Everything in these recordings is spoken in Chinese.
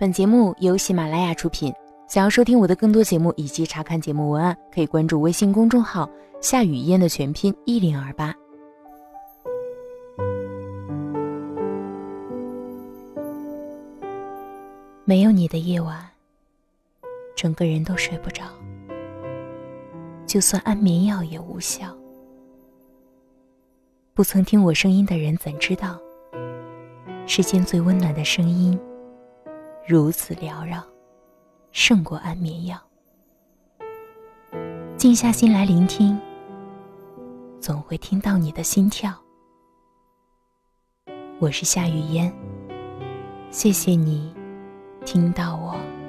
本节目由喜马拉雅出品。想要收听我的更多节目以及查看节目文案，可以关注微信公众号“夏雨嫣”的全拼一零二八。没有你的夜晚，整个人都睡不着，就算安眠药也无效。不曾听我声音的人怎知道，世间最温暖的声音如此缭绕，胜过安眠药。静下心来聆听，总会听到你的心跳。我是夏雨嫣，谢谢你听到我。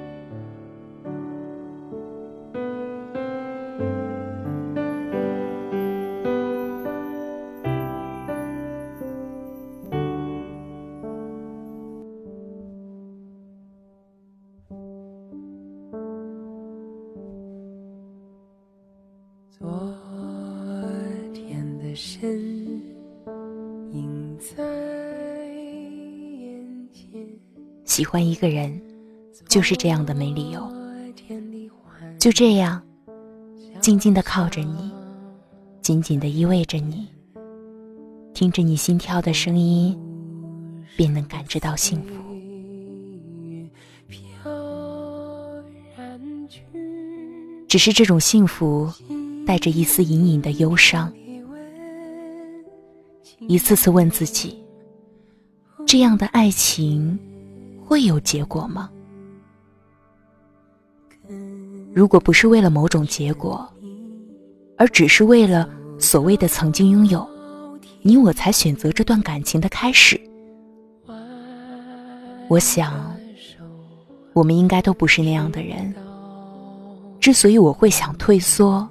身影在眼前喜欢一个人，就是这样的没理由。就这样，静静的靠着你，紧紧的依偎着你，听着你心跳的声音，便能感知到幸福。只是这种幸福，带着一丝隐隐的忧伤。一次次问自己：这样的爱情。会有结果吗？如果不是为了某种结果，而只是为了所谓的曾经拥有，你我才选择这段感情的开始，我想，我们应该都不是那样的人。之所以我会想退缩，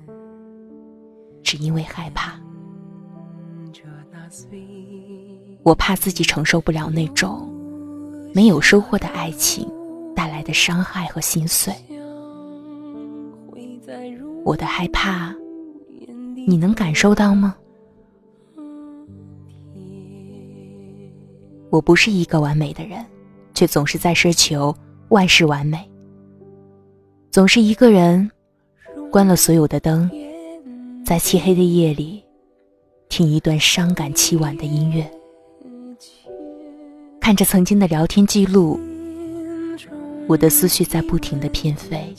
只因为害怕，我怕自己承受不了那种。没有收获的爱情带来的伤害和心碎，我的害怕，你能感受到吗？我不是一个完美的人，却总是在奢求万事完美。总是一个人，关了所有的灯，在漆黑的夜里，听一段伤感凄婉的音乐。看着曾经的聊天记录，我的思绪在不停的偏飞，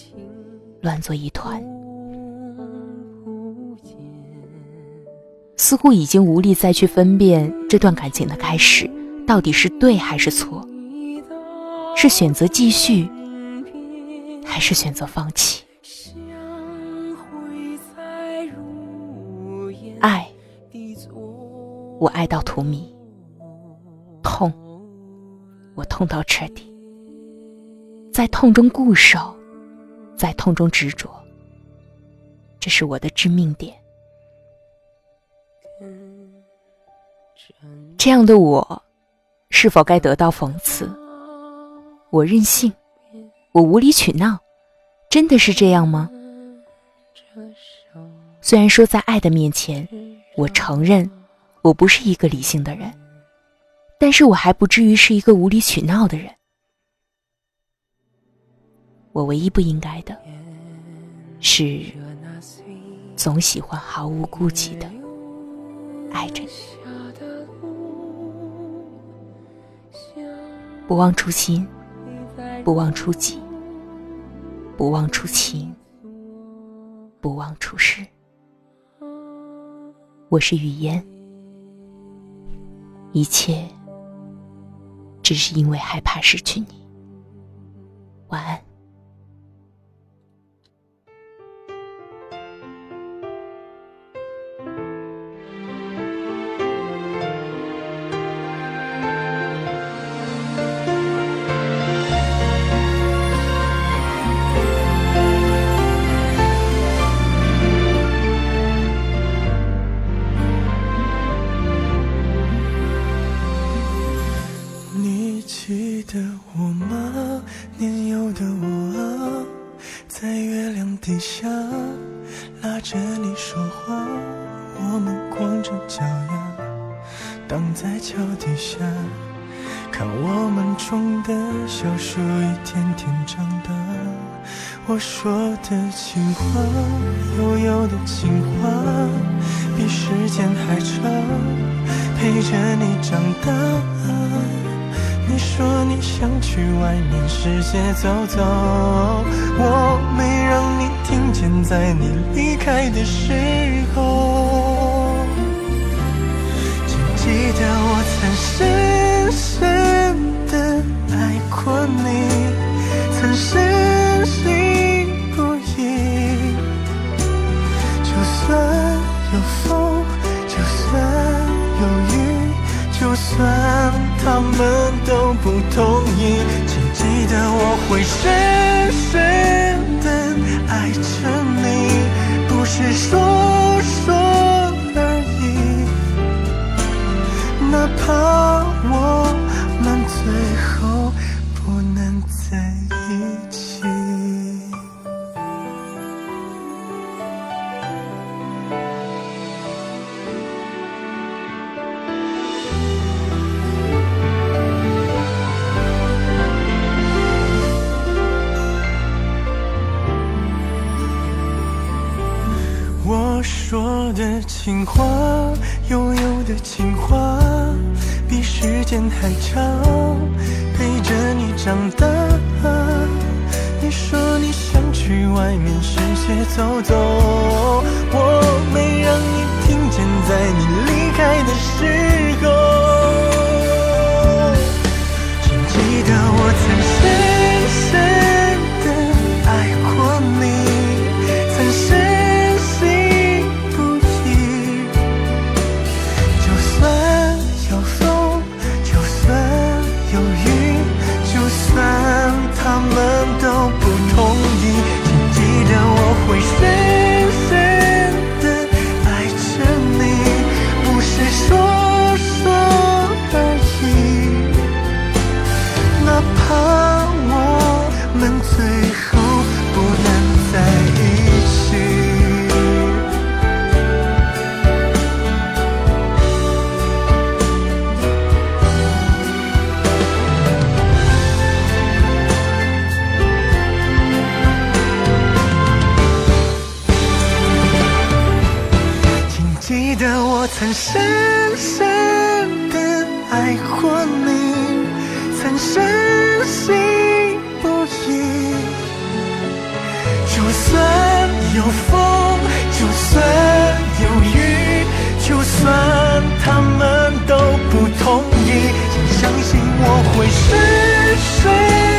乱作一团，似乎已经无力再去分辨这段感情的开始到底是对还是错，是选择继续，还是选择放弃？爱，我爱到荼蘼，痛。我痛到彻底，在痛中固守，在痛中执着，这是我的致命点。这样的我，是否该得到讽刺？我任性，我无理取闹，真的是这样吗？虽然说在爱的面前，我承认我不是一个理性的人。但是我还不至于是一个无理取闹的人。我唯一不应该的，是总喜欢毫无顾忌的爱着你。不忘初心，不忘初己，不忘初情，不忘初事。我是雨嫣，一切。只是因为害怕失去你。晚安。着你说话，我们光着脚丫，荡在桥底下，看我们种的小树一天天长大。我说的情话，悠悠的情话，比时间还长，陪着你长大。你说你想去外面世界走走，我没听见，在你离开的时候，请记得我曾深深的爱过你，曾深信不疑，就算有风，就算有雨，就算他们。都不同意，请记得我会深深的爱着你，不是说说情话，悠悠的情话，比时间还长，陪着你长大。你说你想去外面世界走走，我没让你听见，在你离开的时候，请记得我曾。们最后不能在一起。请记得我曾深深。就算有风，就算有雨，就算他们都不同意，请相信我会是谁。